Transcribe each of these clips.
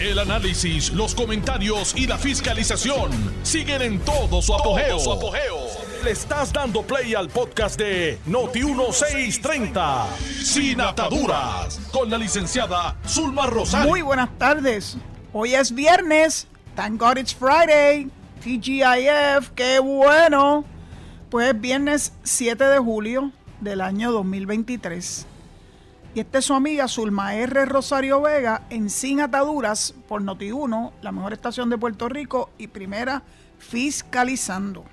El análisis, los comentarios y la fiscalización siguen en todo su apogeo. Le estás dando play al podcast de Noti1630, Sin Ataduras, con la licenciada Zulma Rosario. Muy buenas tardes. Hoy es viernes. Thank God it's Friday. TGIF, qué bueno. Pues es viernes 7 de julio del año 2023. Y esta es su amiga Zulma R. Rosario Vega en Sin Ataduras por Noti1, la mejor estación de Puerto Rico y primera fiscalizando.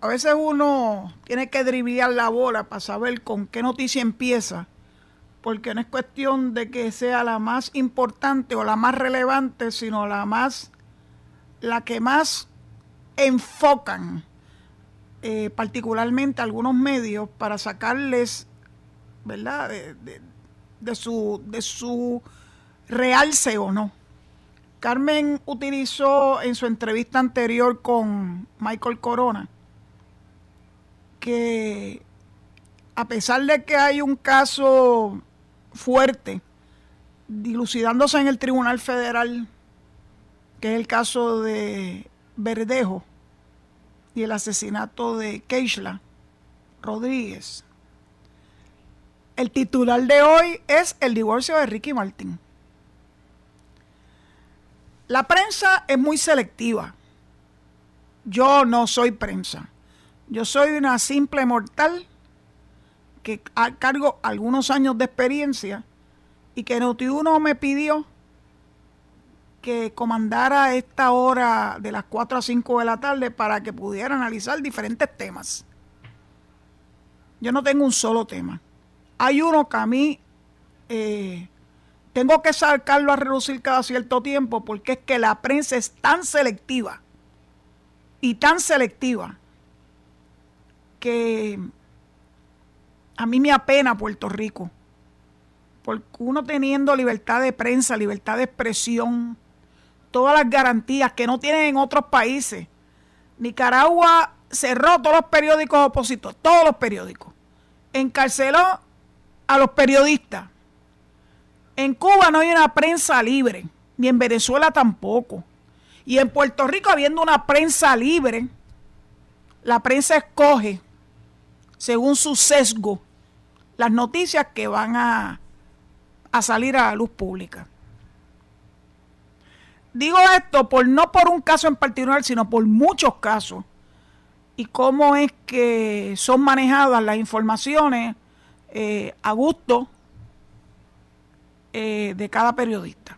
A veces uno tiene que driblar la bola para saber con qué noticia empieza, porque no es cuestión de que sea la más importante o la más relevante, sino la más, la que más enfocan eh, particularmente algunos medios para sacarles, ¿verdad?, de, su, de su realce o no. Carmen utilizó en su entrevista anterior con Michael Corona que a pesar de que hay un caso fuerte dilucidándose en el Tribunal Federal, que es el caso de Verdejo, y el asesinato de Keishla Rodríguez. El titular de hoy es el divorcio de Ricky Martin. La prensa es muy selectiva. Yo no soy prensa. Yo soy una simple mortal que cargo algunos años de experiencia y que Notiuno me pidió que comandara esta hora de las 4 a 5 de la tarde para que pudiera analizar diferentes temas. Yo no tengo un solo tema. Hay uno que a mí eh, tengo que sacarlo a reducir cada cierto tiempo porque es que la prensa es tan selectiva y tan selectiva que a mí me apena Puerto Rico. Porque uno teniendo libertad de prensa, libertad de expresión, todas las garantías que no tienen en otros países. Nicaragua cerró todos los periódicos opositores, todos los periódicos. Encarceló a los periodistas. En Cuba no hay una prensa libre, ni en Venezuela tampoco. Y en Puerto Rico, habiendo una prensa libre, la prensa escoge, según su sesgo, las noticias que van a, a salir a la luz pública. Digo esto por no por un caso en particular, sino por muchos casos. Y cómo es que son manejadas las informaciones eh, a gusto eh, de cada periodista.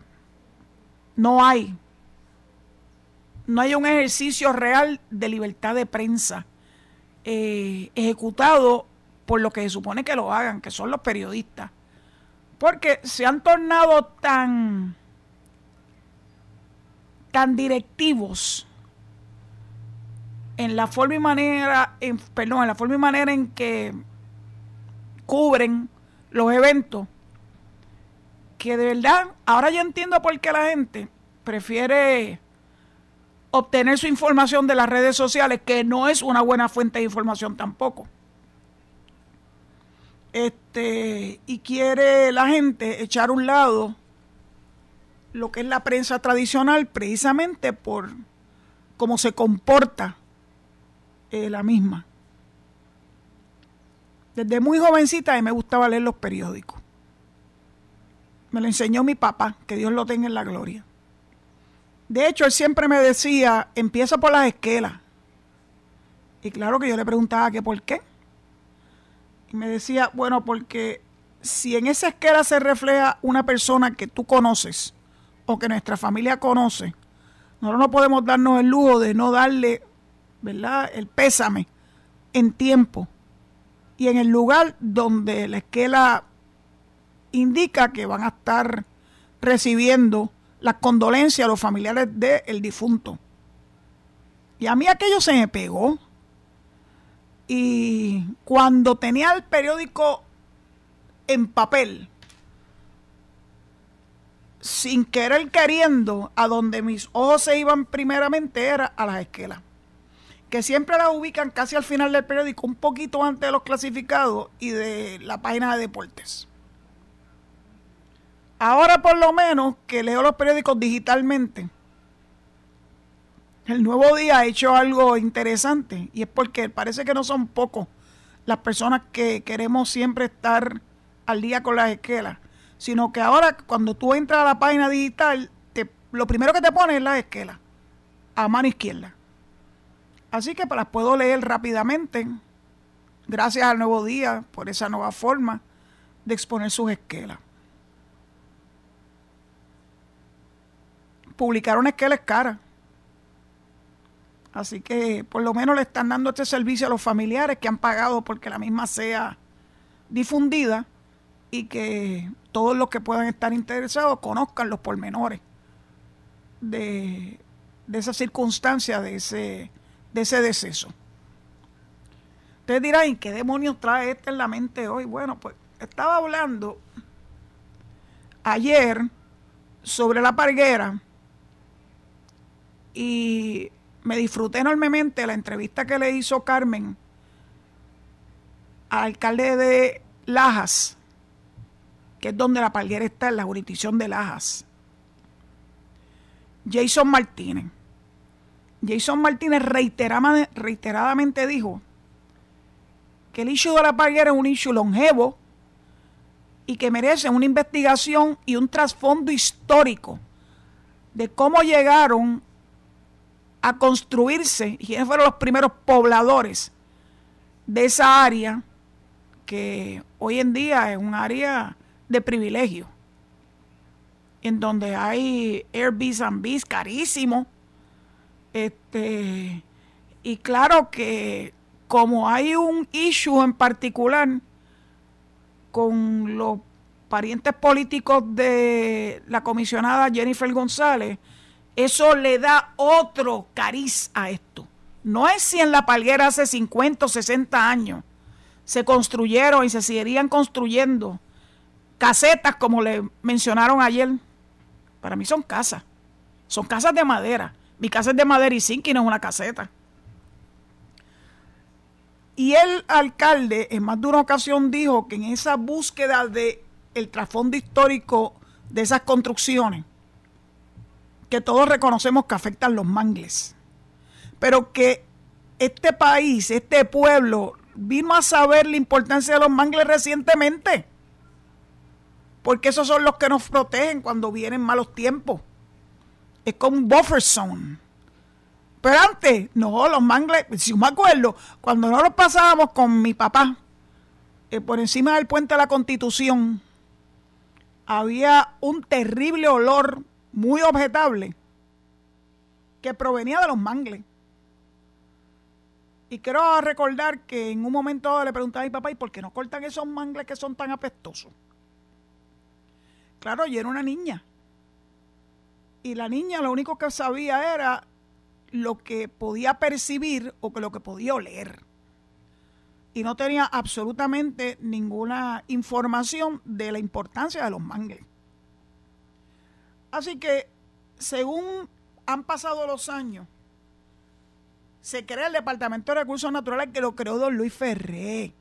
No hay. No hay un ejercicio real de libertad de prensa eh, ejecutado por lo que se supone que lo hagan, que son los periodistas. Porque se han tornado tan tan directivos en la forma y manera, en, perdón, en la forma y manera en que cubren los eventos, que de verdad, ahora yo entiendo por qué la gente prefiere obtener su información de las redes sociales, que no es una buena fuente de información tampoco. Este, y quiere la gente echar un lado lo que es la prensa tradicional precisamente por cómo se comporta eh, la misma. Desde muy jovencita a mí me gustaba leer los periódicos. Me lo enseñó mi papá, que Dios lo tenga en la gloria. De hecho, él siempre me decía, empieza por las esquelas. Y claro que yo le preguntaba que por qué. Y me decía, bueno, porque si en esa esquela se refleja una persona que tú conoces, o que nuestra familia conoce, nosotros no podemos darnos el lujo de no darle, ¿verdad?, el pésame en tiempo y en el lugar donde la esquela indica que van a estar recibiendo las condolencias a los familiares del difunto. Y a mí aquello se me pegó. Y cuando tenía el periódico en papel, sin querer queriendo, a donde mis ojos se iban primeramente era a las esquelas, que siempre las ubican casi al final del periódico, un poquito antes de los clasificados y de la página de deportes. ahora por lo menos que leo los periódicos digitalmente, el nuevo día ha hecho algo interesante y es porque parece que no son pocos las personas que queremos siempre estar al día con las esquelas, sino que ahora cuando tú entras a la página digital, te, lo primero que te pone es la esquela, a mano izquierda. Así que las puedo leer rápidamente, gracias al nuevo día, por esa nueva forma de exponer sus esquelas. Publicar una esquela es cara. Así que por lo menos le están dando este servicio a los familiares que han pagado porque la misma sea difundida y que todos los que puedan estar interesados conozcan los pormenores de, de esa circunstancia, de ese, de ese deceso. Ustedes dirán, ¿y qué demonios trae este en la mente hoy? Bueno, pues estaba hablando ayer sobre la parguera y me disfruté enormemente la entrevista que le hizo Carmen al alcalde de Lajas, que es donde la palguera está, en la jurisdicción de Lajas. Jason Martínez. Jason Martínez reiteradamente dijo que el issue de la palguera es un issue longevo y que merece una investigación y un trasfondo histórico de cómo llegaron a construirse y quiénes fueron los primeros pobladores de esa área que hoy en día es un área de privilegio en donde hay Airbnb carísimo este y claro que como hay un issue en particular con los parientes políticos de la comisionada Jennifer González eso le da otro cariz a esto. No es si en la palguera hace 50 o 60 años se construyeron y se seguirían construyendo casetas como le mencionaron ayer. Para mí son casas. Son casas de madera. Mi casa es de madera y zinc y no es una caseta. Y el alcalde en más de una ocasión dijo que en esa búsqueda de el trasfondo histórico de esas construcciones, que todos reconocemos que afectan los mangles, pero que este país, este pueblo, vino a saber la importancia de los mangles recientemente, porque esos son los que nos protegen cuando vienen malos tiempos. Es como un buffer zone. Pero antes, no, los mangles, si me acuerdo, cuando no pasábamos con mi papá, eh, por encima del puente de la Constitución, había un terrible olor muy objetable que provenía de los mangles. Y quiero recordar que en un momento le pregunté a mi papá, ¿y por qué no cortan esos mangles que son tan apestosos? Claro, yo era una niña. Y la niña lo único que sabía era lo que podía percibir o lo que podía oler. Y no tenía absolutamente ninguna información de la importancia de los mangles. Así que, según han pasado los años, se crea el Departamento de Recursos Naturales que lo creó don Luis Ferré.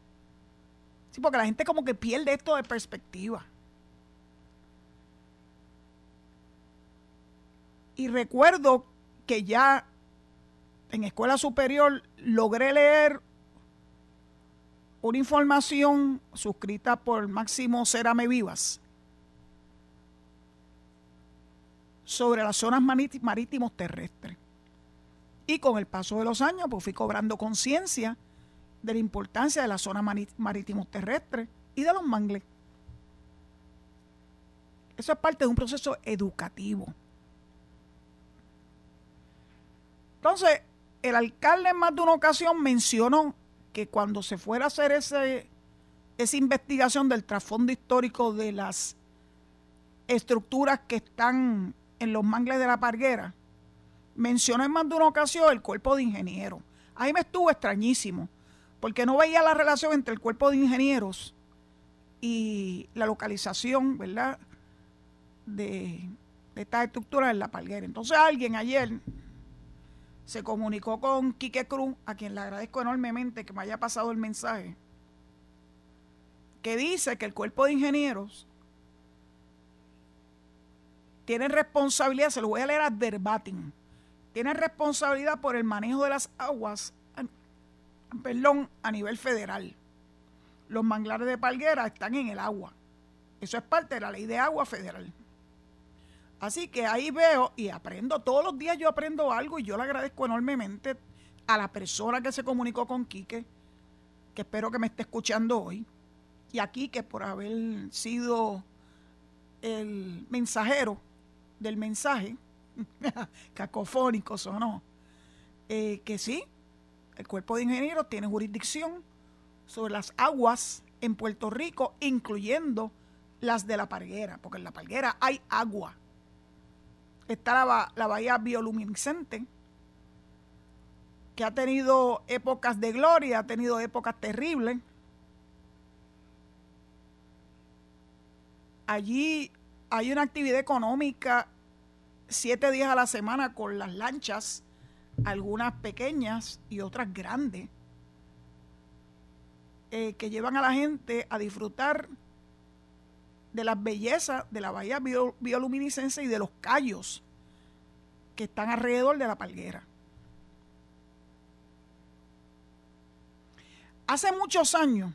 Sí, porque la gente como que pierde esto de perspectiva. Y recuerdo que ya en escuela superior logré leer una información suscrita por Máximo Cerame Vivas sobre las zonas marítimos terrestres. Y con el paso de los años, pues fui cobrando conciencia de la importancia de las zonas marítimos terrestres y de los mangles. Eso es parte de un proceso educativo. Entonces, el alcalde en más de una ocasión mencionó que cuando se fuera a hacer ese, esa investigación del trasfondo histórico de las estructuras que están en los mangles de la parguera, mencionó en más de una ocasión el cuerpo de ingenieros. Ahí me estuvo extrañísimo, porque no veía la relación entre el cuerpo de ingenieros y la localización, ¿verdad?, de, de estas estructuras en la parguera. Entonces alguien ayer se comunicó con Quique Cruz, a quien le agradezco enormemente que me haya pasado el mensaje, que dice que el cuerpo de ingenieros tienen responsabilidad, se lo voy a leer a verbatim, tienen responsabilidad por el manejo de las aguas, perdón, a nivel federal. Los manglares de Palguera están en el agua. Eso es parte de la ley de agua federal. Así que ahí veo y aprendo, todos los días yo aprendo algo y yo le agradezco enormemente a la persona que se comunicó con Quique, que espero que me esté escuchando hoy, y a Quique por haber sido el mensajero del mensaje, cacofónicos o no, eh, que sí, el cuerpo de ingenieros tiene jurisdicción sobre las aguas en Puerto Rico, incluyendo las de la Parguera, porque en la Parguera hay agua. Está la, bahía bioluminiscente, que ha tenido épocas de gloria, ha tenido épocas terribles. Allí hay una actividad económica siete días a la semana con las lanchas, algunas pequeñas y otras grandes, eh, que llevan a la gente a disfrutar de las bellezas de la bahía bioluminiscencia y de los callos que están alrededor de la palguera. Hace muchos años,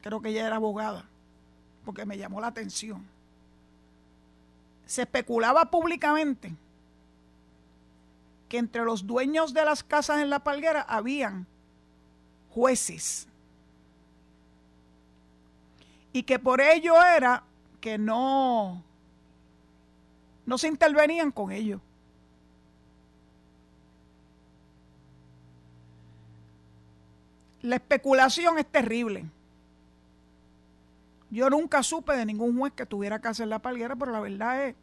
creo que ella era abogada, porque me llamó la atención, se especulaba públicamente que entre los dueños de las casas en la palguera habían jueces y que por ello era que no no se intervenían con ellos. La especulación es terrible. Yo nunca supe de ningún juez que tuviera casa en la palguera, pero la verdad es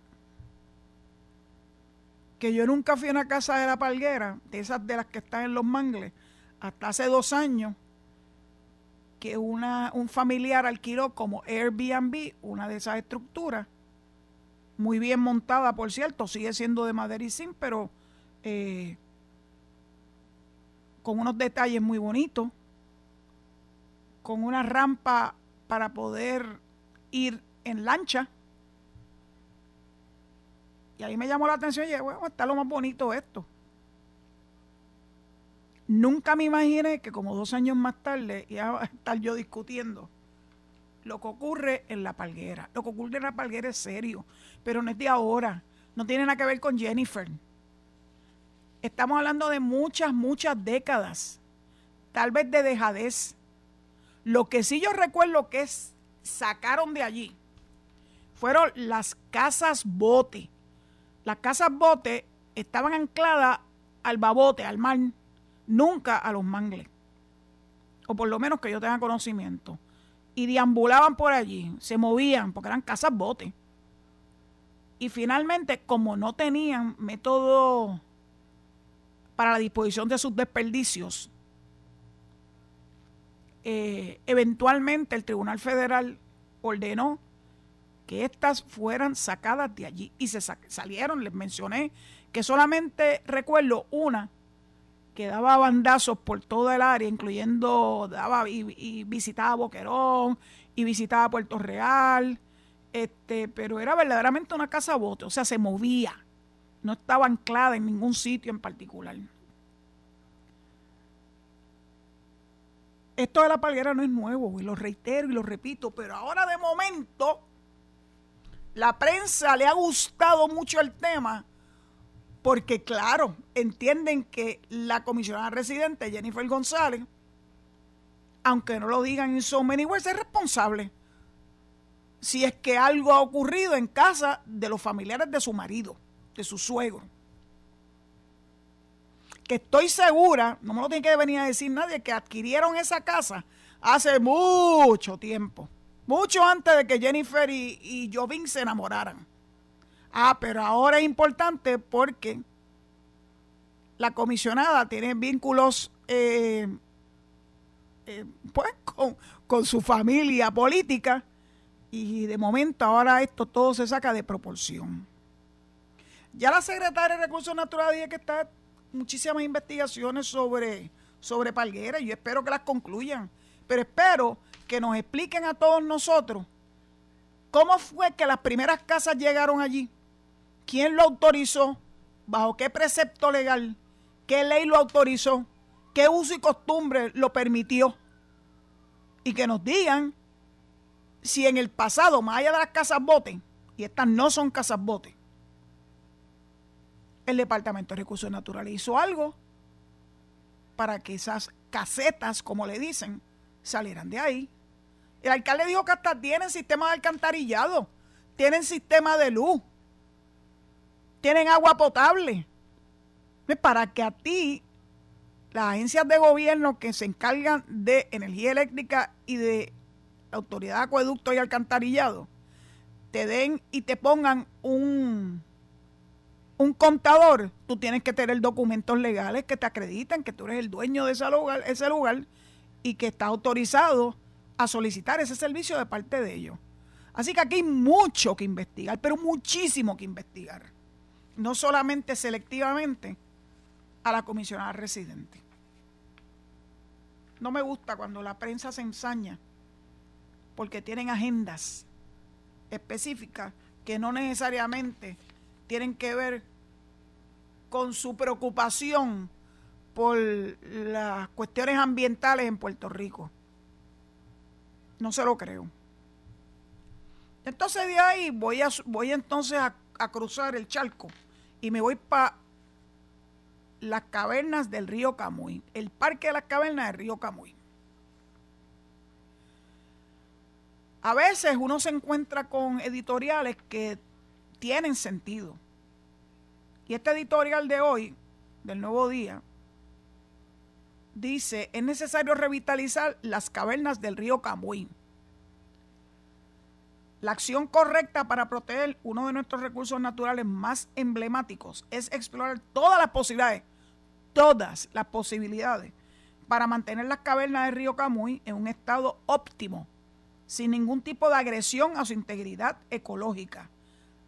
que yo nunca fui a una casa de la palguera, de esas de las que están en los mangles, hasta hace dos años, que una, un familiar alquiló como Airbnb una de esas estructuras, muy bien montada, por cierto, sigue siendo de madera y zinc, pero eh, con unos detalles muy bonitos con una rampa para poder ir en lancha. Y ahí me llamó la atención y dije, bueno, está lo más bonito esto. Nunca me imaginé que como dos años más tarde iba a estar yo discutiendo lo que ocurre en la palguera. Lo que ocurre en la palguera es serio, pero no es de ahora. No tiene nada que ver con Jennifer. Estamos hablando de muchas, muchas décadas, tal vez de dejadez, lo que sí yo recuerdo que es, sacaron de allí fueron las casas bote. Las casas bote estaban ancladas al babote, al mar, nunca a los mangles. O por lo menos que yo tenga conocimiento. Y deambulaban por allí, se movían, porque eran casas bote. Y finalmente, como no tenían método para la disposición de sus desperdicios, eh, eventualmente el Tribunal Federal ordenó que éstas fueran sacadas de allí y se salieron. Les mencioné que solamente recuerdo una que daba bandazos por toda el área, incluyendo daba y, visitaba Boquerón y visitaba Puerto Real, este, pero era verdaderamente una casa bote, o sea, se movía, no estaba anclada en ningún sitio en particular. Esto de la palguera no es nuevo, y lo reitero y lo repito, pero ahora de momento la prensa le ha gustado mucho el tema porque, claro, entienden que la comisionada residente Jennifer González, aunque no lo digan en so many words, es responsable si es que algo ha ocurrido en casa de los familiares de su marido, de su suegro que estoy segura, no me lo tiene que venir a decir nadie, que adquirieron esa casa hace mucho tiempo. Mucho antes de que Jennifer y, y Jovin se enamoraran. Ah, pero ahora es importante porque la comisionada tiene vínculos eh, eh, pues con, su familia política y de momento ahora esto todo se saca de proporción. Ya la secretaria de Recursos Naturales dice que está muchísimas investigaciones sobre, sobre Palguera y yo espero que las concluyan. Pero espero que nos expliquen a todos nosotros ¿Cómo fue que las primeras casas llegaron allí? ¿Quién lo autorizó? ¿Bajo qué precepto legal? ¿Qué ley lo autorizó? ¿Qué uso y costumbre lo permitió? Y que nos digan si en el pasado, más allá de las casas bote, y estas no son casas bote, el Departamento de Recursos Naturales hizo algo para que esas casetas, como le dicen, salieran de ahí. El alcalde dijo que hasta tienen sistema de alcantarillado, tienen sistema de luz, tienen agua potable. Para que a ti, las agencias de gobierno que se encargan de energía eléctrica y de autoridad de acueducto y alcantarillado, te den y te pongan un, un contador, tú tienes que tener documentos legales que te acrediten que tú eres el dueño de ese lugar, ese lugar y que está autorizado a solicitar ese servicio de parte de ellos. Así que aquí hay mucho que investigar, pero muchísimo que investigar. No solamente selectivamente a la comisionada residente. No me gusta cuando la prensa se ensaña porque tienen agendas específicas que no necesariamente tienen que ver con su preocupación por las cuestiones ambientales en Puerto Rico. No se lo creo. Entonces de ahí voy, a, voy entonces a, cruzar el charco y me voy para las cavernas del río Camuy, el parque de las cavernas del río Camuy. A veces uno se encuentra con editoriales que tienen sentido. Y este editorial de hoy, del Nuevo Día, dice, es necesario revitalizar las cavernas del río Camuy. La acción correcta para proteger uno de nuestros recursos naturales más emblemáticos es explorar todas las posibilidades, todas las posibilidades, para mantener las cavernas del río Camuy en un estado óptimo sin ningún tipo de agresión a su integridad ecológica,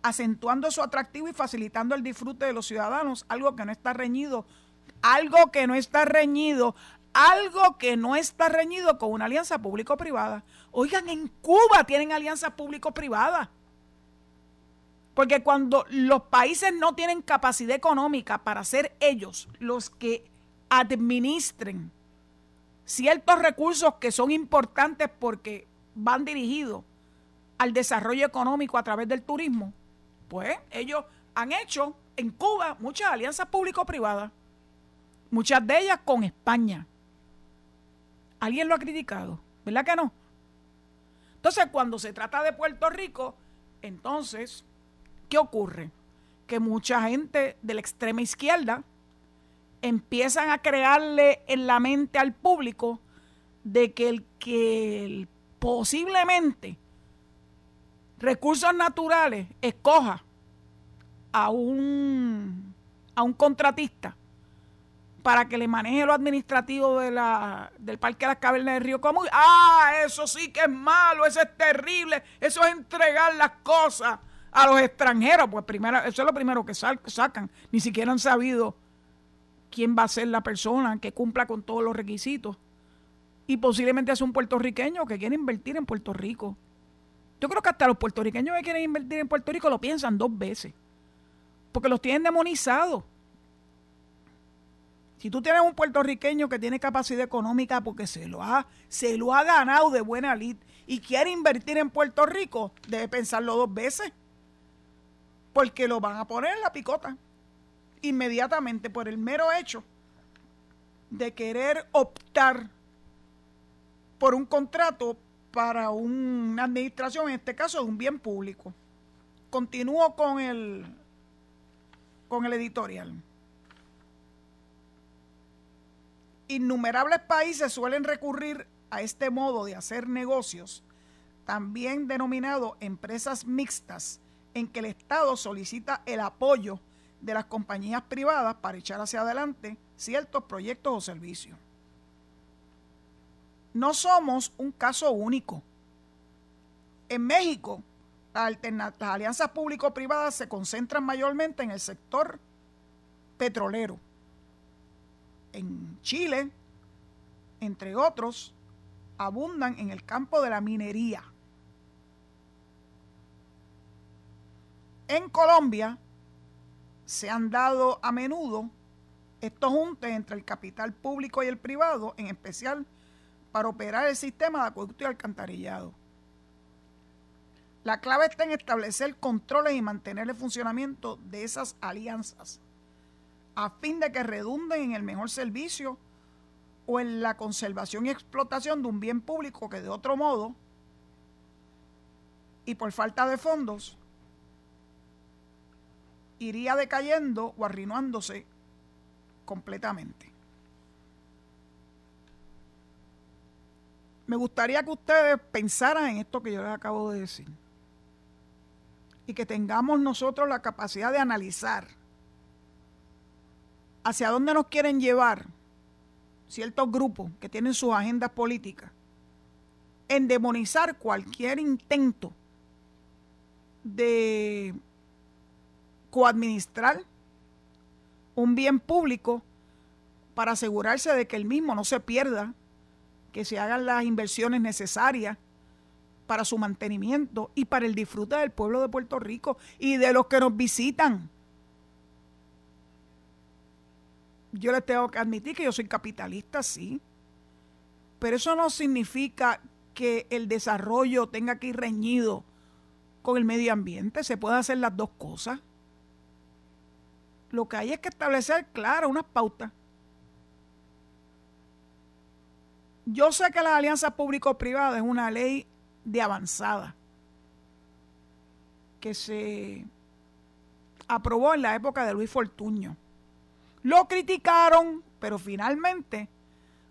acentuando su atractivo y facilitando el disfrute de los ciudadanos, algo que no está reñido, algo que no está reñido, algo que no está reñido con una alianza público-privada. Oigan, en Cuba tienen alianza público-privada. Porque cuando los países no tienen capacidad económica para ser ellos los que administren ciertos recursos que son importantes porque van dirigidos al desarrollo económico a través del turismo, pues ellos han hecho en Cuba muchas alianzas público-privadas, muchas de ellas con España. ¿Alguien lo ha criticado? ¿Verdad que no? Entonces, cuando se trata de Puerto Rico, entonces, ¿qué ocurre? Que mucha gente de la extrema izquierda empiezan a crearle en la mente al público de que el que posiblemente recursos naturales escoja a un, a un contratista para que le maneje lo administrativo de la, del Parque de las Cavernas del Río Común. Ah, eso sí que es malo, eso es terrible, eso es entregar las cosas a los extranjeros. Pues primero, eso es lo primero que sacan. Ni siquiera han sabido quién va a ser la persona que cumpla con todos los requisitos y posiblemente es un puertorriqueño que quiere invertir en Puerto Rico. Yo creo que hasta los puertorriqueños que quieren invertir en Puerto Rico lo piensan dos veces, porque los tienen demonizados. Si tú tienes un puertorriqueño que tiene capacidad económica porque se lo ha, se lo ha ganado de buena lid y quiere invertir en Puerto Rico, debe pensarlo dos veces. Porque lo van a poner en la picota inmediatamente por el mero hecho de querer optar por un contrato para una administración, en este caso de un bien público. Continúo con el, con el editorial. Innumerables países suelen recurrir a este modo de hacer negocios, también denominado empresas mixtas, en que el Estado solicita el apoyo de las compañías privadas para echar hacia adelante ciertos proyectos o servicios. No somos un caso único. En México, las, alianzas público-privadas se concentran mayormente en el sector petrolero. En Chile, entre otros, abundan en el campo de la minería. En Colombia se han dado a menudo estos juntes entre el capital público y el privado, en especial para operar el sistema de acueducto y alcantarillado. La clave está en establecer controles y mantener el funcionamiento de esas alianzas a fin de que redunden en el mejor servicio o en la conservación y explotación de un bien público que de otro modo y por falta de fondos iría decayendo o arruinándose completamente. Me gustaría que ustedes pensaran en esto que yo les acabo de decir y que tengamos nosotros la capacidad de analizar hacia dónde nos quieren llevar ciertos grupos que tienen sus agendas políticas en demonizar cualquier intento de coadministrar un bien público para asegurarse de que el mismo no se pierda, que se hagan las inversiones necesarias para su mantenimiento y para el disfrute del pueblo de Puerto Rico y de los que nos visitan. Yo les tengo que admitir que yo soy capitalista, sí, pero eso no significa que el desarrollo tenga que ir reñido con el medio ambiente, se pueden hacer las dos cosas. Lo que hay es que establecer, claro, unas pautas. Yo sé que la alianza público-privada es una ley de avanzada que se aprobó en la época de Luis Fortuño. Lo criticaron, pero finalmente,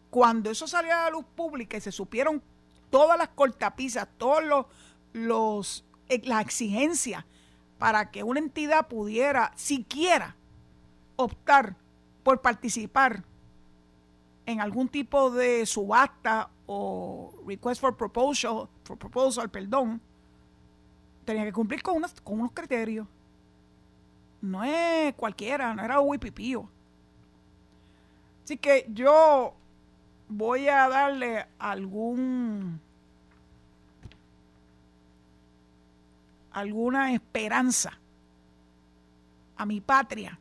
cuando eso salió a la luz pública y se supieron todas las cortapisas, todos los, los eh, las exigencias para que una entidad pudiera siquiera optar por participar en algún tipo de subasta o request for proposal, for proposal, perdón, tenía que cumplir con, unos, con unos criterios. No es cualquiera, no era pipío. Así que yo voy a darle algún alguna esperanza a mi patria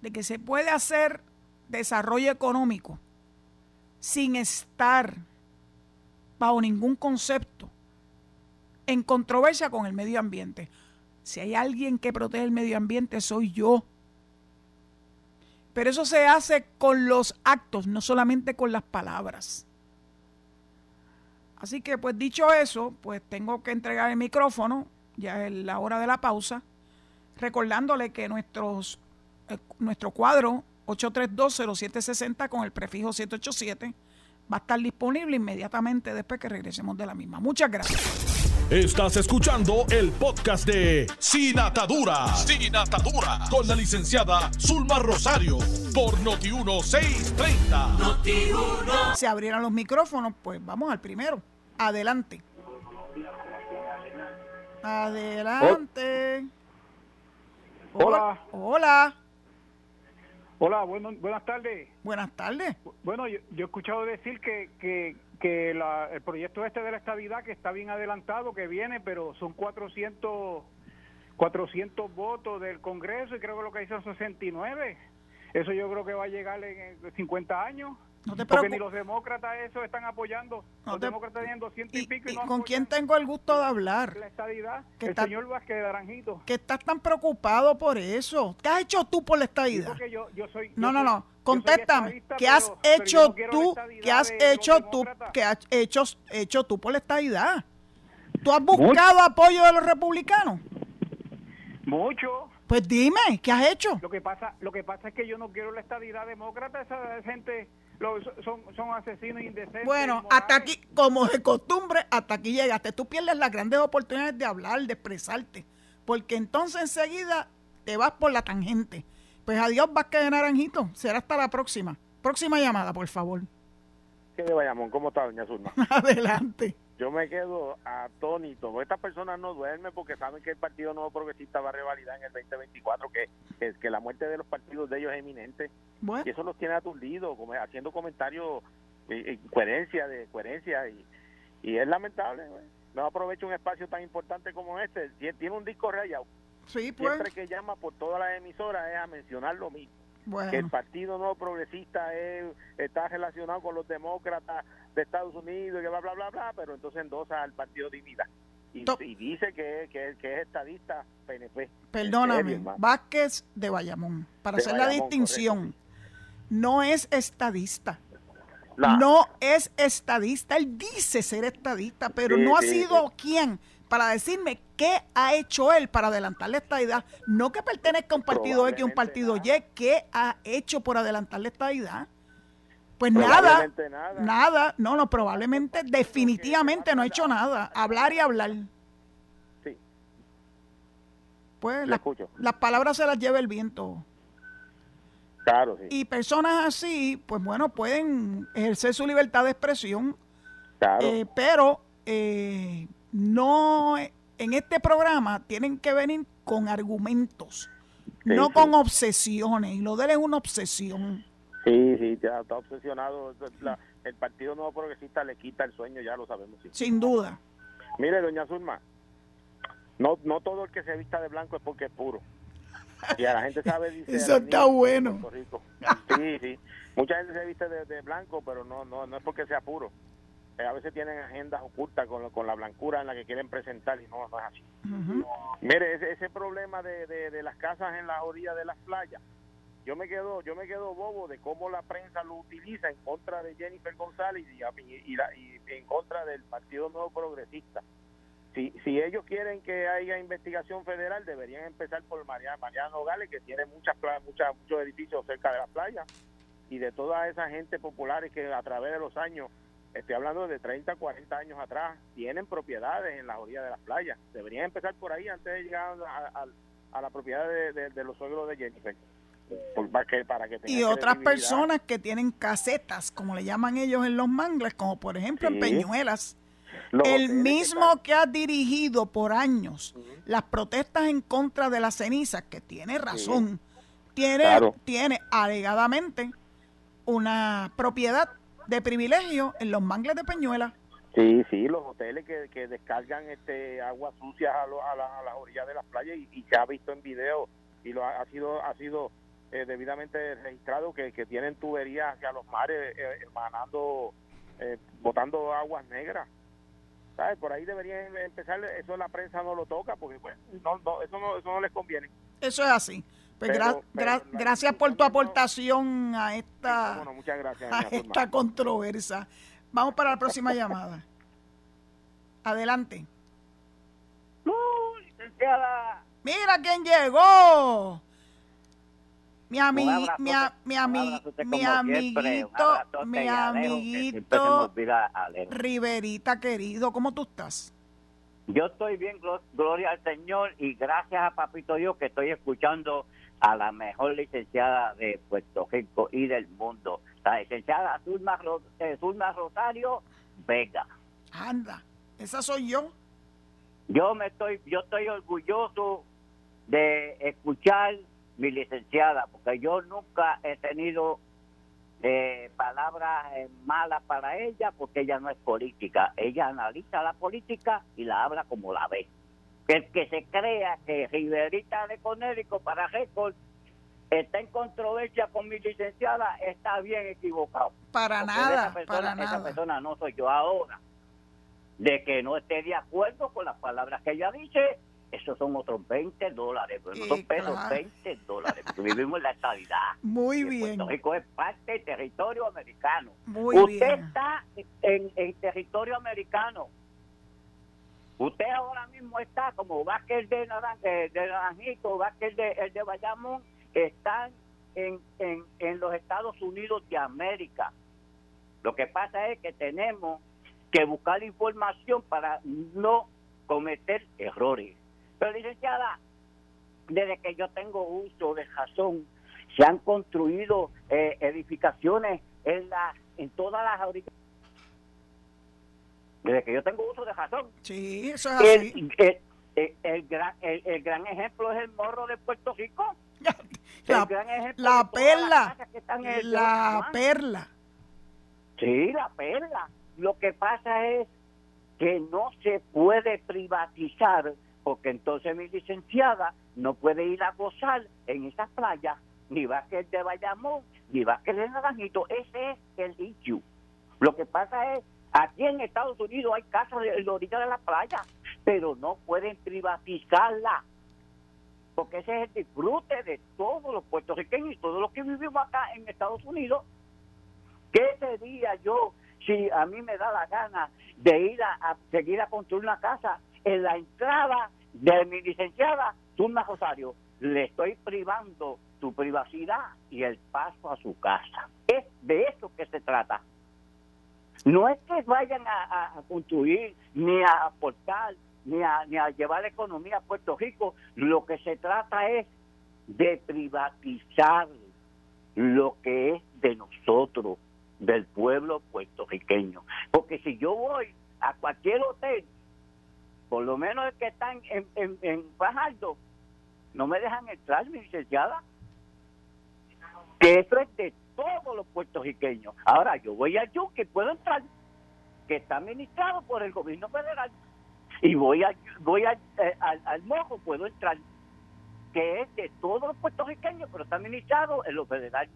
de que se puede hacer desarrollo económico sin estar bajo ningún concepto en controversia con el medio ambiente. Si hay alguien que protege el medio ambiente, soy yo. Pero eso se hace con los actos, no solamente con las palabras. Así que, pues dicho eso, pues tengo que entregar el micrófono, ya es la hora de la pausa, recordándole que nuestros, eh, nuestro cuadro 8320760 con el prefijo 787 va a estar disponible inmediatamente después que regresemos de la misma. Muchas gracias. Estás escuchando el podcast de Sin Atadura. Sin Atadura. Con la licenciada Zulma Rosario. Por Noti1630. Se abrieron los micrófonos, pues vamos al primero. Adelante. Adelante. Hola. Hola. Hola, buenas tardes. Buenas tardes. Bueno, yo, he escuchado decir que, que, que el proyecto este de la estabilidad que está bien adelantado, que viene, pero son 400, 400 votos del Congreso y creo que lo que son 69. Eso yo creo que va a llegar en 50 años. No te Porque ni los demócratas eso están apoyando. los demócratas tienen 200 y, pico. ¿Y, con quién tengo el gusto de hablar? La estadidad. el señor Vázquez de Naranjito. Que estás tan preocupado por eso. ¿Qué has hecho tú por la estadidad? Yo, yo soy, no, no, no. Contéstame. ¿Qué has hecho tú? ¿Qué has hecho tú? ¿Qué has hecho, hecho tú por la estadidad? ¿Tú has buscado apoyo de los republicanos? Mucho. Pues dime, ¿qué has hecho? Lo que pasa, lo que pasa es que yo no quiero la estadidad demócrata, esa gente son, son asesinos indecentes. Bueno, hasta aquí, como de costumbre, hasta aquí llegaste. Tú pierdes las grandes oportunidades de hablar, de expresarte, porque entonces enseguida te vas por la tangente. Pues adiós, Vázquez de Naranjito. Será hasta la próxima. Próxima llamada, por favor. ¿Qué de Bayamón? ¿Cómo está, doña Zulma? Adelante. Yo me quedo atónito. Estas personas no duermen porque saben que el Partido Nuevo Progresista va a revalidar en el 2024, que, que, que la muerte de los partidos de ellos es eminente. Y eso los tiene aturdidos, como, haciendo comentarios en coherencia, de coherencia. Y, y es lamentable. No aprovecha un espacio tan importante como este. Tiene un disco rayado. Sí, pues. Siempre que llama por todas las emisoras es a mencionar lo mismo. Que el Partido Nuevo Progresista está relacionado con los demócratas de Estados Unidos, y bla, bla, bla, bla, pero entonces endosa al Partido Dignidad. Y, y, dice que, que, es estadista PNP. Perdóname, Vázquez de Bayamón, para hacer la distinción, no es estadista. No es estadista, él dice ser estadista, pero no ha sido quien para decirme qué ha hecho él para adelantar la estadidad. No que pertenezca a un partido X, un partido Y, qué ha hecho por adelantar la estadidad. Pues nada, nada, no, no, probablemente, definitivamente no ha hecho nada. Hablar y hablar. Sí. Pues las palabras se las lleva el viento. Claro, sí. Y personas así, pues bueno, pueden ejercer su libertad de expresión. Claro. Eh, pero eh, no, en este programa tienen que venir con argumentos, no con obsesiones. Y lo de él es una obsesión. Sí, sí, ya está obsesionado. el Partido Nuevo Progresista le quita el sueño, ya lo sabemos. Sin duda. Mire, doña Zulma, no, no todo el que se vista de blanco es porque es puro. Y a la gente sabe, dice... Eso está bueno. Sí, sí. Mucha gente se viste de, de, blanco, pero no, no, no es porque sea puro. A veces tienen agendas ocultas con, con la blancura en la que quieren presentar y no, no es así. Mire, ese, ese problema de, de, las casas en las orillas de las playas, yo me quedo yo me quedo bobo de cómo la prensa lo utiliza en contra de Jennifer González y, y, y, en contra del Partido Nuevo Progresista. Si, si ellos quieren que haya investigación federal, deberían empezar por Mariano, Mariano Gales, que tiene muchas, muchas muchos edificios cerca de la playa, y de toda esa gente populares que a través de los años estoy hablando de 30, 40 años atrás, tienen propiedades en la orilla de las playas. Deberían empezar por ahí antes de llegar a, la propiedad de, los suegros de Jennifer. para que, para que y otras personas que tienen casetas, como le llaman ellos en los mangles, como por ejemplo en Peñuelas. el mismo que, ha dirigido por años las protestas en contra de las cenizas, que tiene razón, tiene, tiene alegadamente una propiedad de privilegio en los mangles de Peñuela. Sí, sí, los hoteles que, que descargan este agua sucia a, a, las orillas de las playas y, se ha visto en video y lo ha, sido ha sido eh, debidamente registrado que, tienen tuberías hacia los mares eh, emanando, eh, botando aguas negras. ¿Sabes? Por ahí deberían empezar, eso la prensa no lo toca porque pues, no, no, eso, no, eso no les conviene. Eso es así. Pues gracias por tu aportación a esta, a esta controversia. Vamos para la próxima llamada. Adelante. Mira quién llegó. Mi, ami, mi, mi, ami, mi amiguito, mi amiguito Riverita querido, ¿cómo tú estás? Yo estoy bien, gloria al Señor, y gracias a Papito Dios que estoy escuchando a la mejor licenciada de Puerto Rico y del mundo, la licenciada Zulma, eh, Rosario Vega. Anda, esa soy yo. Yo me estoy, yo estoy orgulloso de escuchar mi licenciada, porque yo nunca he tenido eh, palabras eh, malas para ella, porque ella no es política. Ella analiza la política y la habla como la ve el que se crea que Riverita de Conérico para récord está en controversia con mi licenciada está bien equivocado. Para nada, para nada. Esa persona no soy yo ahora. De que no esté de acuerdo con las palabras que ella dice, esos son otros 20 dólares, pero no son pesos, 20 dólares, porque vivimos en la estabilidad. Muy bien. Puerto Rico es parte del territorio americano. Muy Usted está en, en territorio americano Usted ahora mismo está como Vázquez de, de, de Naranjito, Vázquez de, el de Bayamón, están en, en, en los Estados Unidos de América. Lo que pasa es que tenemos que buscar información para no cometer errores. Pero licenciada, desde que yo tengo uso de razón, se han construido eh, edificaciones en, la, en todas las desde que yo tengo uso de razón. Sí, eso es así. El, gran, el, gran ejemplo es el morro de Puerto Rico. La, la perla. La perla. Sí, la perla. Lo que pasa es que no se puede privatizar porque entonces mi licenciada no puede ir a gozar en esa playa, ni va a querer de Bayamón, ni va a querer Naranjito. Ese es el issue. Lo que pasa es, aquí en Estados Unidos hay casas en la orilla de la playa, pero no pueden privatizarla porque ese es el disfrute de todos los puertorriqueños y todos los que vivimos acá en Estados Unidos. ¿Qué sería yo si a mí me da la gana de ir a, seguir a construir una casa en la entrada de mi licenciada Turma Rosario? Le estoy privando su privacidad y el paso a su casa. Es de eso que se trata. No es que vayan a construir ni a aportar ni a, ni a llevar la economía a Puerto Rico. Lo que se trata es de privatizar lo que es de nosotros, del pueblo puertorriqueño. Porque si yo voy a cualquier hotel, por lo menos el que están en, en, en Fajardo, no me dejan entrar, mi licenciada. Que eso es de todos los puertorriqueños. Ahora, yo voy a Yuque, puedo entrar, que está administrado por el gobierno federal y voy a, voy eh, al, mojo, puedo entrar, que es de todos los puertorriqueños, pero está administrado en los federales.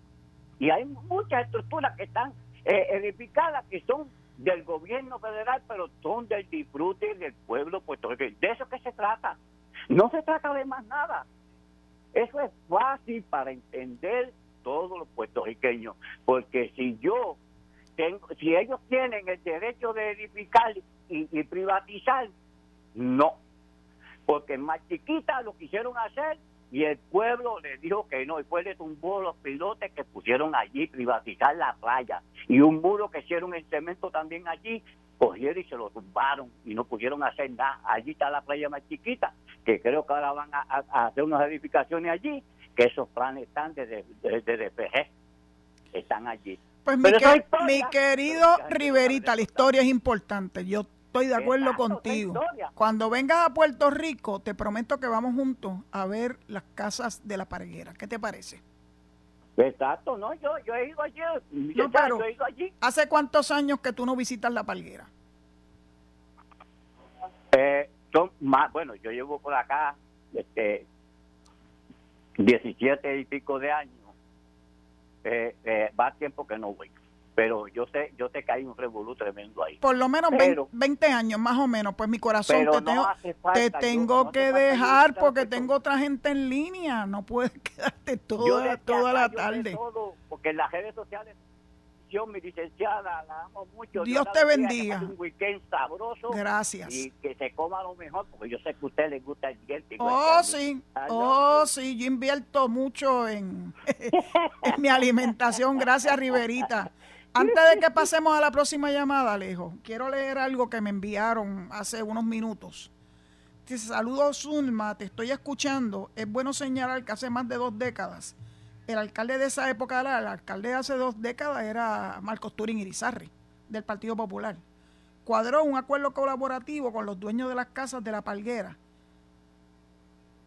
Y hay muchas estructuras que están eh, edificadas que son del gobierno federal, pero son del disfrute del pueblo puertorriqueño. De eso que se trata. No se trata de más nada. Eso es fácil para entender todos los puertorriqueños, porque si yo tengo, si ellos tienen el derecho de edificar y privatizar, no, porque más chiquita lo quisieron hacer y el pueblo le dijo que no, y fue le tumbó los pilotes que pusieron allí privatizar la playa y un muro que hicieron en cemento también allí, cogieron y se lo tumbaron y no pudieron hacer nada. Allí está la playa más chiquita, que creo que ahora van a, hacer unas edificaciones allí, que esos planes están desde, DPG, están allí. Pues mi, mi querido Riverita, la historia es importante. Yo Estoy de acuerdo contigo. Cuando vengas a Puerto Rico, te prometo que vamos juntos a ver las casas de la parguera. ¿Qué te parece? Exacto, no, yo, yo he ido allí. yo he ido allí. ¿Hace cuántos años que tú no visitas la palguera? Eh, más, bueno, yo llevo por acá este 17 y pico de años. Eh, eh, va tiempo que no voy pero yo sé yo sé que hay un revolú tremendo ahí. Por lo menos 20 años más o menos, pues mi corazón te tengo, te tengo que dejar porque tengo otra gente en línea, no puedes quedarte toda, toda la tarde. porque en las redes sociales mi licenciada, la amo mucho. Dios te bendiga. Un weekend sabroso. Gracias. Y que se coma lo mejor, porque yo sé que a usted le gusta el diente. Oh, sí. Oh, sí. Yo invierto mucho en, en mi alimentación. Gracias, Riverita. Antes de que pasemos a la próxima llamada, Alejo, quiero leer algo que me enviaron hace unos minutos. Dice, saludos Zulma, te estoy escuchando. Es bueno señalar que hace más de dos décadas, el alcalde de esa época, el alcalde de hace dos décadas era Marcos Turín Irizarri, del Partido Popular. Cuadró un acuerdo colaborativo con los dueños de las casas de la Palguera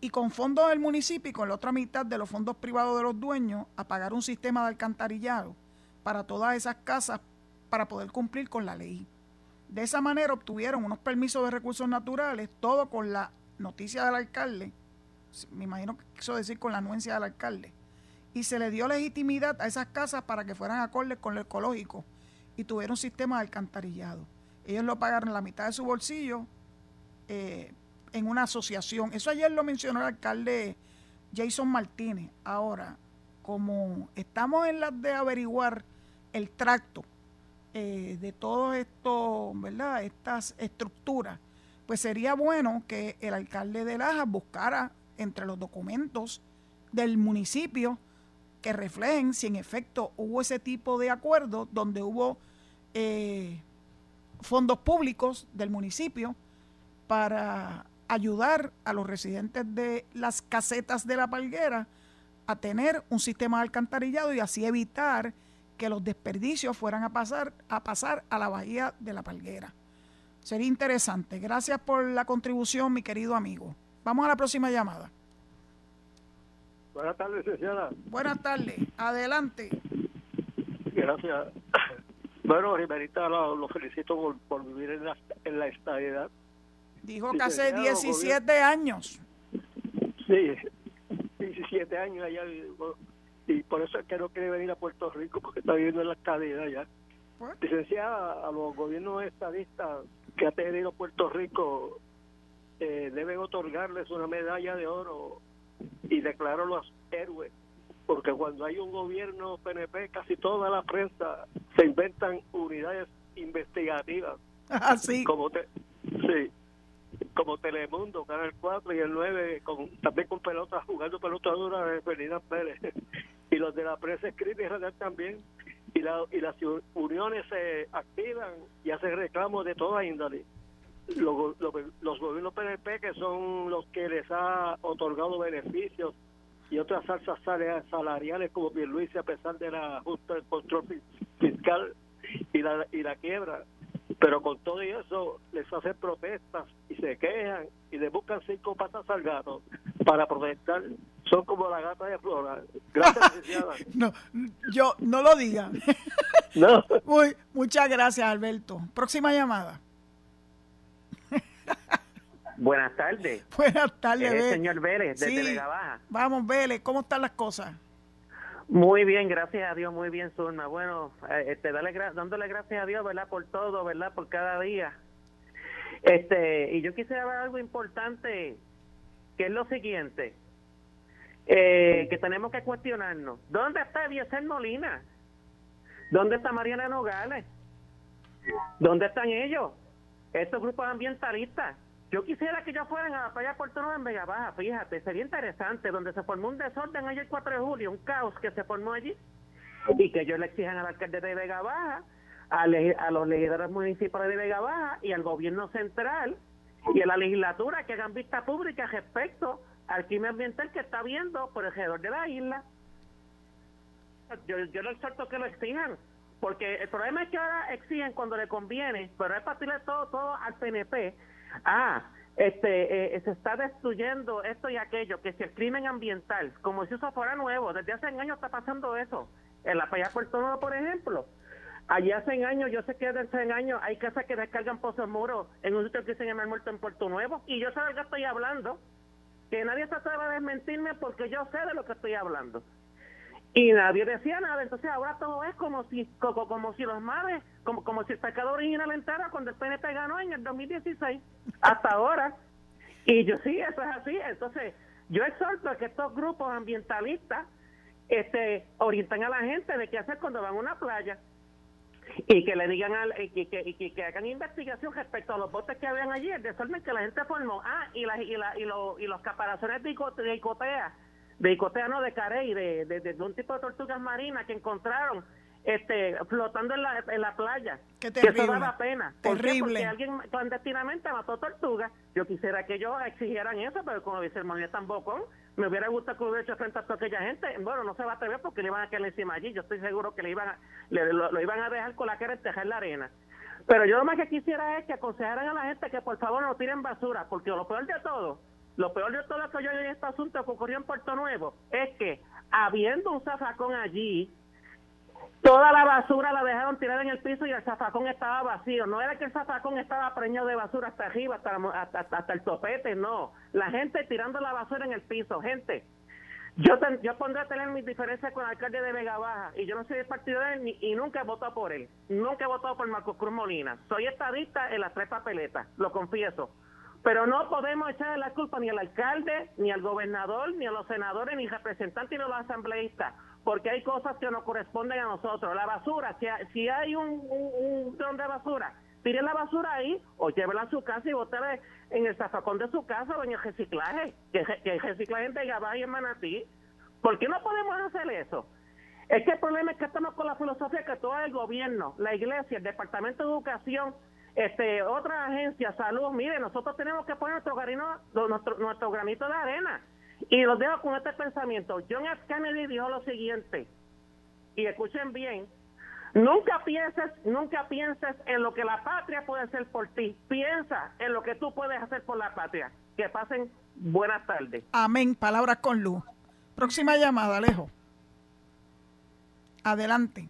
y con fondos del municipio y con la otra mitad de los fondos privados de los dueños a pagar un sistema de alcantarillado para todas esas casas para poder cumplir con la ley. De esa manera obtuvieron unos permisos de recursos naturales, todo con la noticia del alcalde, me imagino que quiso decir con la anuencia del alcalde, y se le dio legitimidad a esas casas para que fueran acordes con lo ecológico y tuvieron un sistema de alcantarillado. Ellos lo pagaron la mitad de su bolsillo eh, en una asociación. Eso ayer lo mencionó el alcalde Jason Martínez. Ahora, como estamos en las de averiguar el tracto eh, de todo esto, ¿verdad? Estas estructuras, pues sería bueno que el alcalde de Lajas buscara entre los documentos del municipio que reflejen si en efecto hubo ese tipo de acuerdo donde hubo eh, fondos públicos del municipio para ayudar a los residentes de las casetas de la palguera a tener un sistema de alcantarillado y así evitar que los desperdicios fueran a pasar a pasar a la bahía de la Palguera. Sería interesante. Gracias por la contribución, mi querido amigo. Vamos a la próxima llamada. Buenas tardes, licenciada. Buenas tardes. Adelante. Gracias. Bueno, Riverita, lo, felicito por, vivir en la, en la estabilidad Dijo que hace 17 años. Sí, 17 años allá y por eso es que no quiere venir a Puerto Rico porque está viviendo en la estadía ya. Licenciada, a los gobiernos estadistas que ha tenido Puerto Rico eh, deben otorgarles una medalla de oro y declararlos héroes porque cuando hay un gobierno PNP casi toda la prensa se inventan unidades investigativas ah, como te, sí como Telemundo, Canal 4 y el 9, con, también con pelotas, jugando pelota dura de Ferdinand Pérez. y los de la prensa escrita y radial también. Y, la, y las uniones se activan y hacen reclamos de toda índole. Los, los, gobiernos PNP, que son los que les ha otorgado beneficios y otras salsas salariales como Luis a pesar de la justa del control fiscal y la, y la quiebra, pero con todo eso les hacen protestas y se quejan y le buscan cinco patas al gato para protestar. Son como la gata de Flora. Gracias, no, yo no lo diga. no. Muy, muchas gracias, Alberto. Próxima llamada. Buenas tardes. Buenas tardes, el señor Vélez, de sí. Vamos, Vélez, ¿cómo están las cosas? Muy bien, gracias a Dios, muy bien, Zulma. Bueno, eh, este, dale, dándole gracias a Dios, ¿verdad? Por todo, ¿verdad? Por cada día. Este, y yo quisiera ver algo importante, que es lo siguiente, eh, que tenemos que cuestionarnos. ¿Dónde está Eliezer Molina? ¿Dónde está Mariana Nogales? ¿Dónde están ellos? Estos grupos ambientalistas. Yo quisiera que ellos fueran a la playa Puerto Nuevo en Vega Baja, fíjate, sería interesante, donde se formó un desorden ayer el 4 de julio, un caos que se formó allí, y que ellos le exijan al alcalde de Vega Baja, a, a los legisladores municipales de Vega Baja y al gobierno central y a la legislatura que hagan vista pública respecto al crimen ambiental que está viendo por alrededor de la isla. Yo, yo lo exhorto que lo exijan, porque el problema es que ahora exigen cuando le conviene, pero es para tirarle todo, todo al PNP ah, este, eh, se está destruyendo esto y aquello, que si el crimen ambiental, como si eso fuera nuevo, desde hace años está pasando eso. En la playa Puerto Nuevo, por ejemplo, allí hace años, yo sé que desde hace años hay casas que descargan pozos muros en un sitio que se llama Muerto en Puerto Nuevo, y yo sé de lo que estoy hablando, que nadie se atreve a desmentirme porque yo sé de lo que estoy hablando y nadie decía nada entonces ahora todo es como si como, como si los mares como como si el pecado original entrara cuando el PNP ganó en el 2016 hasta ahora y yo sí eso es así entonces yo exhorto a que estos grupos ambientalistas este orienten a la gente de qué hacer cuando van a una playa y que le digan al, y que, y que, hagan investigación respecto a los botes que habían allí el desorden que la gente formó ah y la, y, la, y, y los caparazones de, icotea de icotea, no, de carey, de, de, un tipo de tortugas marinas que encontraron este flotando en la, en la playa. Qué terrible. Que eso daba pena. Terrible. Porque alguien clandestinamente mató tortugas. Yo quisiera que ellos exigieran eso, pero como dice el es tan bocón, me hubiera gustado que hubiera hecho frente a toda aquella gente. Bueno, no se va a atrever porque le iban a quedar encima allí. Yo estoy seguro que le iban a, le, lo, iban a dejar con la cara en la arena. Pero yo lo más que quisiera es que aconsejaran a la gente que por favor no tiren basura, porque lo peor de todo lo peor de todo lo que yo en este asunto que ocurrió en Puerto Nuevo es que, habiendo un zafacón allí, toda la basura la dejaron tirada en el piso y el zafacón estaba vacío. No era que el zafacón estaba preñado de basura hasta arriba, hasta, hasta, el topete, no. La gente tirando la basura en el piso. Gente, yo, yo pondré a tener mis diferencias con el alcalde de Vega Baja y yo no soy de él y nunca he votado por él. Nunca he votado por Marco Cruz Molina. Soy estadista en las tres papeletas, lo confieso. Pero no podemos echarle la culpa ni al alcalde, ni al gobernador, ni a los senadores, ni representantes, ni a los asambleístas, porque hay cosas que nos corresponden a nosotros. La basura, si, si hay un, un, de basura, tire la basura ahí o llévela a su casa y bótela en el zafacón de su casa o en el reciclaje, que, el reciclaje en Vega y en Manatí. ¿Por qué no podemos hacer eso? Es que el problema es que estamos con la filosofía que todo el gobierno, la iglesia, el Departamento de Educación, este otra agencia, salud, mire, nosotros tenemos que poner nuestro, nuestro, nuestro granito de arena. Y los dejo con este pensamiento. John F. Kennedy dijo lo siguiente, y escuchen bien, nunca pienses, nunca pienses en lo que la patria puede hacer por ti, piensa en lo que tú puedes hacer por la patria. Que pasen buenas tardes. Amén, palabras con luz. Próxima llamada, Alejo. Adelante.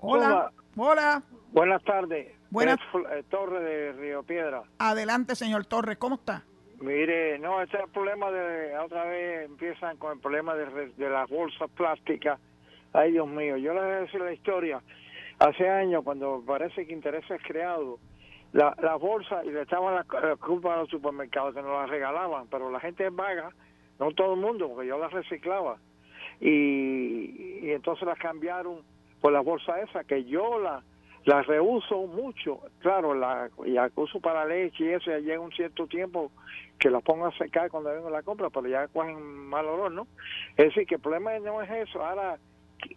Hola. Hola. Buenas tardes. Buenas. Eh, Torre de Río Piedra. Adelante, señor Torres, ¿cómo está? Mire, no, ese es el problema de, otra vez empiezan con el problema de, de las bolsas plásticas. Ay, Dios mío, yo les voy a decir la historia. Hace años, cuando parece que interés es creado, las la bolsas y le echaban la, culpa a los supermercados que nos las regalaban, pero la gente es vaga, no todo el mundo, porque yo las reciclaba. Y, y entonces las cambiaron por la bolsa esa, que yo la la reuso mucho, claro, la, ya uso para leche y eso, ya llega un cierto tiempo que la pongo a secar cuando vengo a la compra, pero ya cogen mal olor, ¿no? Es decir, que el problema no es eso, ahora,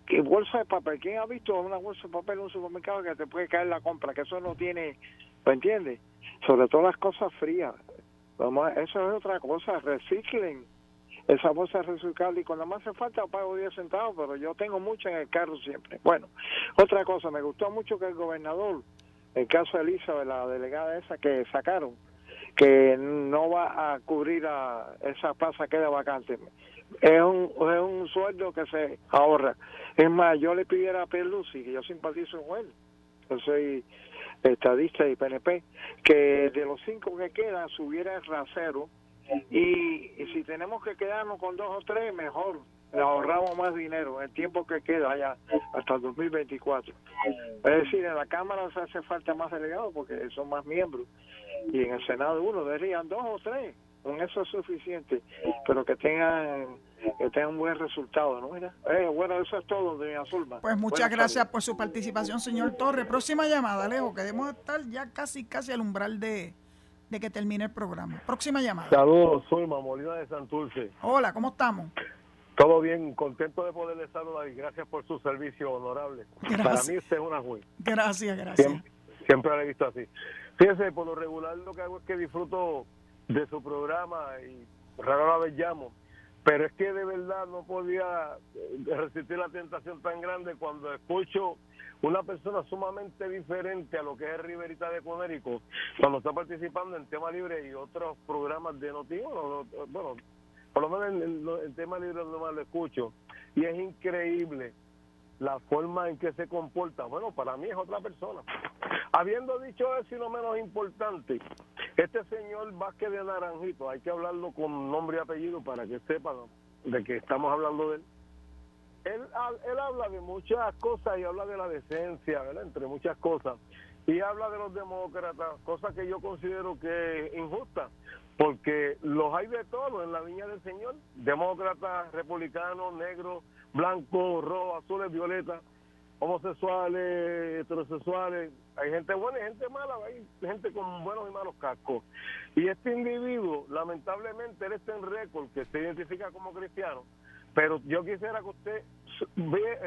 ¿qué, bolsa de papel? ¿Quién ha visto una bolsa de papel en un supermercado que te puede caer la compra? Que eso no tiene, ¿me entiendes? Sobre todo las cosas frías. Vamos, eso es otra cosa, reciclen esa bolsa reciclable y cuando más hace falta pago 10 centavos, pero yo tengo mucho en el carro siempre. Bueno, otra cosa, me gustó mucho que el gobernador, el caso de Elizabeth, la delegada esa que sacaron, que no va a cubrir a esa plaza que queda vacante. Es un, es un sueldo que se ahorra. Es más, yo le pidiera a Perlusi, que yo simpatizo con él, yo soy estadista y PNP, que de los cinco que quedan subiera el rasero y, si tenemos que quedarnos con dos o tres, mejor. Le ahorramos más dinero el tiempo que queda allá hasta el 2024. Es decir, en la Cámara se hace falta más delegados porque son más miembros. Y en el Senado uno, deberían dos o tres. Con eso es suficiente. Pero que tengan que tengan un buen resultado, ¿no? Mira, eh, bueno, eso es todo, doña Zulma. Pues muchas gracias por su participación, señor Torres. Próxima llamada, Alejo, que debemos estar ya casi, casi al umbral de, de que termine el programa. Próxima llamada. Saludos, soy Molina de Santurce. Hola, ¿cómo estamos? Todo bien, contento de poderle saludar y gracias por su servicio honorable. Para mí usted es una juez. Gracias, gracias. Siempre, lo he visto así. Fíjese, por lo regular lo que hago es que disfruto de su programa y rara la vez llamo, pero es que de verdad no podía eh, resistir la tentación tan grande cuando escucho una persona sumamente diferente a lo que es Riverita de Conérico cuando está participando en tema libre y otros programas de noticias, bueno, por lo menos en el, tema libre no más lo escucho y es increíble la forma en que se comporta. Bueno, para mí es otra persona. Habiendo dicho eso y no menos importante, este señor Vázquez de Naranjito, hay que hablarlo con nombre y apellido para que sepan de que estamos hablando de él él, él habla de muchas cosas y habla de la decencia, ¿verdad? entre muchas cosas. Y habla de los demócratas, cosa que yo considero que es injusta, porque los hay de todo en la viña del Señor, demócratas, republicanos, negros, blancos, rojos, azules, violetas, homosexuales, heterosexuales, hay gente buena y gente mala, hay gente con buenos y malos cascos. Y este individuo, lamentablemente, él está en récord, que se identifica como cristiano, pero yo quisiera que usted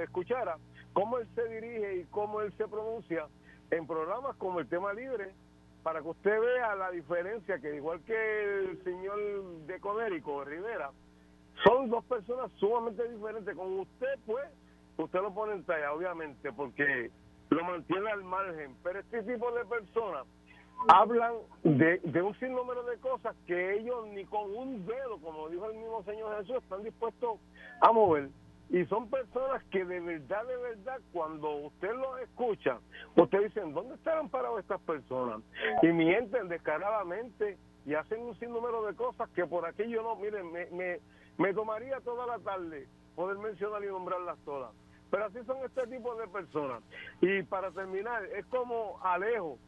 escuchara cómo él se dirige y cómo él se pronuncia en programas como el tema libre, para que usted vea la diferencia que igual que el señor de Conérico, Rivera, son dos personas sumamente diferentes. Con usted, pues, usted lo pone en talla, obviamente, porque lo mantiene al margen. Pero este tipo de personas hablan de, de un sinnúmero de cosas que ellos ni con un dedo, como dijo el mismo Señor Jesús, están dispuestos a mover. Y son personas que de verdad, de verdad, cuando usted los escucha, usted dice, ¿dónde estarán parados estas personas? Y mienten descaradamente y hacen un sinnúmero de cosas que por aquí yo no, miren, me, me, me tomaría toda la tarde poder mencionar y nombrarlas todas. Pero así son este tipo de personas. Y para terminar, es como Alejo.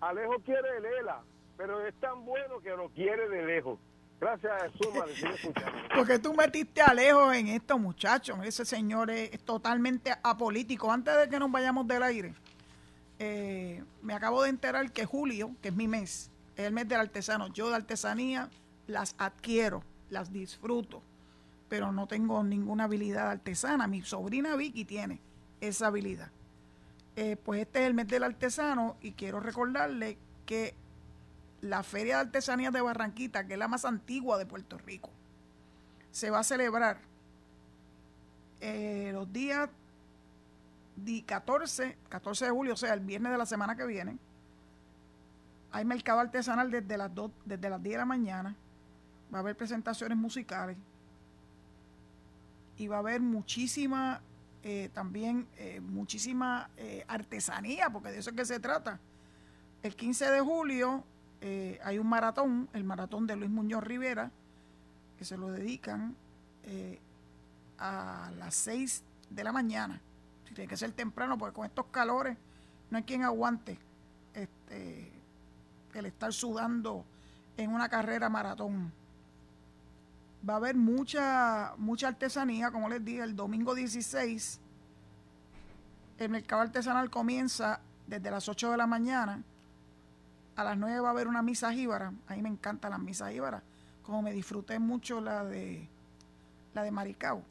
Alejo quiere el ELA, pero es tan bueno que lo quiere de lejos. Gracias, Suma, Porque tú metiste a lejos en esto, muchachos. Ese señor es, totalmente apolítico. Antes de que nos vayamos del aire, eh, me acabo de enterar que julio, que es mi mes, es el mes del artesano. Yo de artesanía las adquiero, las disfruto, pero no tengo ninguna habilidad artesana. Mi sobrina Vicky tiene esa habilidad. Eh, pues este es el mes del artesano y quiero recordarle que la Feria de Artesanías de Barranquita, que es la más antigua de Puerto Rico, se va a celebrar eh, los días 14, 14 de julio, o sea, el viernes de la semana que viene. Hay mercado artesanal desde las, desde las 10 de la mañana. Va a haber presentaciones musicales. Y va a haber muchísima, eh, también, eh, muchísima artesanía, porque de eso es que se trata El 15 de julio eh, hay un maratón, el maratón de Luis Muñoz Rivera, que se lo dedican eh, a las 6 de la mañana. Tiene que ser temprano porque con estos calores no hay quien aguante este, el estar sudando en una carrera maratón. Va a haber mucha, mucha artesanía, como les dije, el domingo 16. El mercado artesanal comienza desde las 8 de la mañana. A las 9 va a haber una misa jíbara. A mí me encantan las misas jíbaras. Como me disfruté mucho la de la de Maricao.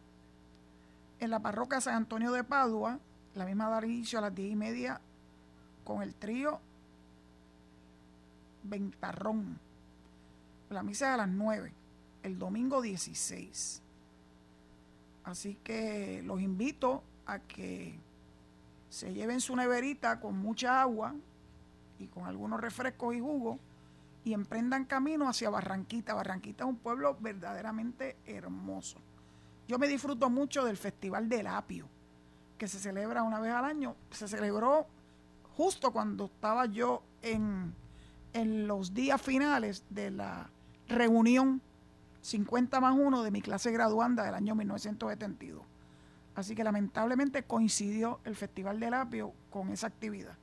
En la parroquia San Antonio de Padua, la misma dar inicio a las 10 y media con el trío Ventarrón. La misa es a las 9, el domingo 16. Así que los invito a que se lleven su neverita con mucha agua y con algunos refrescos y jugos y emprendan camino hacia Barranquita. Barranquita es un pueblo verdaderamente hermoso. Yo me disfruto mucho del Festival del Apio, que se celebra una vez al año. Se celebró justo cuando estaba yo en, en los días finales de la reunión 50 más 1 de mi clase graduanda del año 1972. Así que lamentablemente coincidió el Festival del Apio con esa actividad.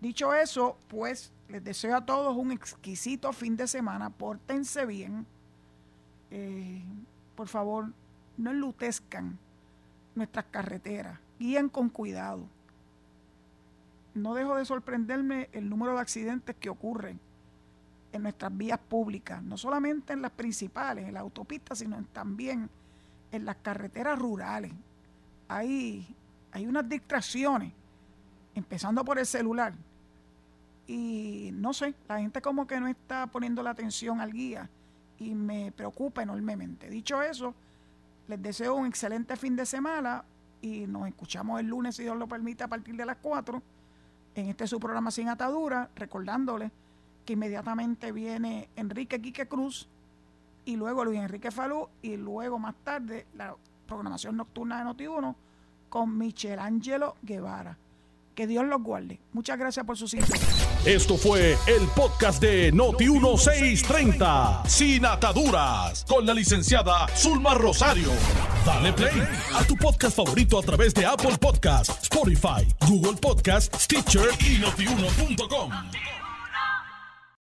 Dicho eso, pues les deseo a todos un exquisito fin de semana. Pórtense bien. Eh, por favor, no enlutezcan nuestras carreteras. Guíen con cuidado. No dejo de sorprenderme el número de accidentes que ocurren en nuestras vías públicas, no solamente en las principales, en la autopista, sino también en las carreteras rurales. Hay, hay unas distracciones, empezando por el celular. Y no sé, la gente como que no está poniendo la atención al guía y me preocupa enormemente. Dicho eso, les deseo un excelente fin de semana y nos escuchamos el lunes, si Dios lo permite, a partir de las 4 en este su programa Sin Atadura, recordándoles que inmediatamente viene Enrique Quique Cruz y luego Luis Enrique Falú y luego más tarde la programación nocturna de Noti1 con Michelangelo Guevara. Que Dios los guarde. Muchas gracias por su sintonía. Esto fue el podcast de Noti1630, Sin Ataduras, con la licenciada Zulma Rosario. Dale play a tu podcast favorito a través de Apple Podcasts, Spotify, Google Podcasts, Stitcher y notiuno.com.